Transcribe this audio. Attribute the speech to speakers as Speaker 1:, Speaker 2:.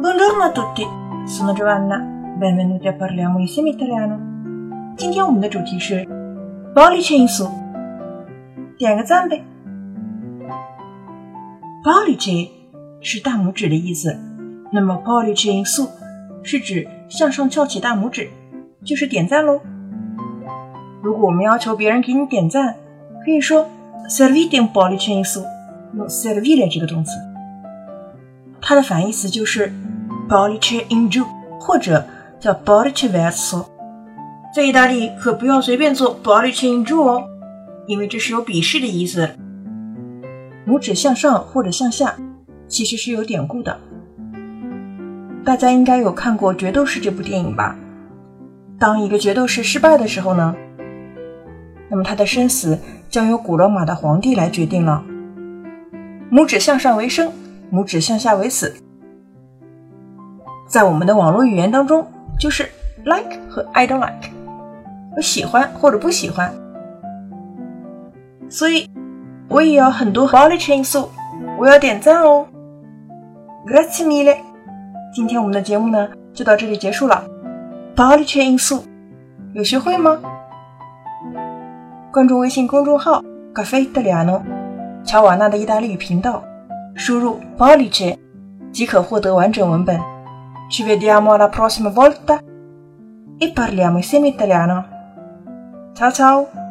Speaker 1: Buongiorno a tutti, sono Giovanna. Benvenuti a parliamo insieme italiano. 今天我们的主题是 pollice in su，点个赞呗。pollice 是大拇指的意思，那么 pollice in su 是指向上翘起大拇指，就是点赞喽。如果我们要求别人给你点赞，可以说 servite un pollice in su，用 servire 这个动词。它的反义词就是 pollice in giù，或者叫 pollice verso。在意大利可不要随便做 pollice in giù 哦，因为这是有鄙视的意思。拇指向上或者向下，其实是有典故的。大家应该有看过《决斗士》这部电影吧？当一个决斗士失败的时候呢，那么他的生死将由古罗马的皇帝来决定了。拇指向上为生。拇指向下为死，在我们的网络语言当中，就是 like 和 I don't like，我喜欢或者不喜欢。所以我也有很多 pollice in su，我要点赞哦。Grazie mille。今天我们的节目呢就到这里结束了。pollice in su，有学会吗？关注微信公众号 “caffè italiano”，乔瓦纳的意大利语频道。输入 pollice 即可获得完整文本。Ci vediamo alla prossima volta e parliamo insieme italiano. Ciao ciao!